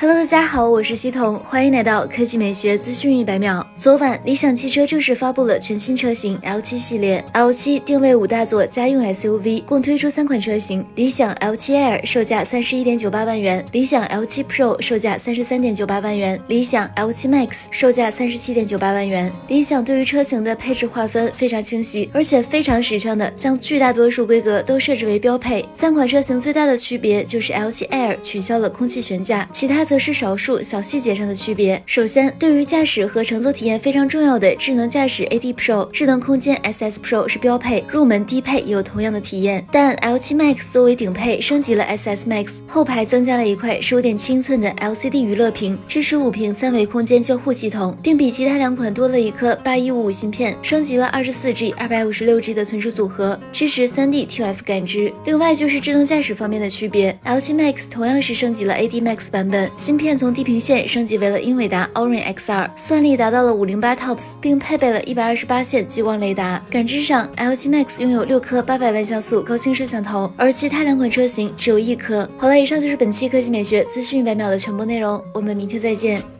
Hello，大家好，我是西彤，欢迎来到科技美学资讯一百秒。昨晚，理想汽车正式发布了全新车型 L7 系列，L7 定位五大座家用 SUV，共推出三款车型：理想 L7 Air 售价三十一点九八万元，理想 L7 Pro 售价三十三点九八万元，理想 L7 Max 售价三十七点九八万元。理想对于车型的配置划分非常清晰，而且非常时尚的将绝大多数规格都设置为标配。三款车型最大的区别就是 L7 Air 取消了空气悬架，其他。则是少数小细节上的区别。首先，对于驾驶和乘坐体验非常重要的智能驾驶 AD Pro、智能空间 SS Pro 是标配，入门低配也有同样的体验。但 L7 Max 作为顶配升级了 SS Max，后排增加了一块十五点七英寸的 LCD 娱乐屏，支持五屏三维空间交互系统，并比其他两款多了一颗八一五五芯片，升级了二十四 G、二百五十六 G 的存储组合，支持三 D TF 感知。另外就是智能驾驶方面的区别，L7 Max 同样是升级了 AD Max 版本。芯片从地平线升级为了英伟达 Orin XR，算力达到了五零八 TOPS，并配备了一百二十八线激光雷达。感知上，LG Max 拥有六颗八百万像素高清摄像头，而其他两款车型只有一颗。好了，以上就是本期科技美学资讯一百秒的全部内容，我们明天再见。